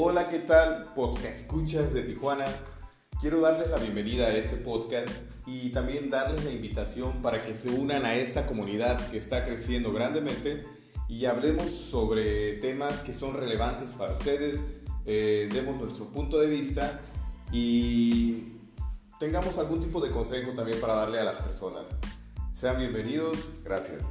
Hola, ¿qué tal? Podcast Escuchas de Tijuana. Quiero darles la bienvenida a este podcast y también darles la invitación para que se unan a esta comunidad que está creciendo grandemente y hablemos sobre temas que son relevantes para ustedes, eh, demos nuestro punto de vista y tengamos algún tipo de consejo también para darle a las personas. Sean bienvenidos, gracias.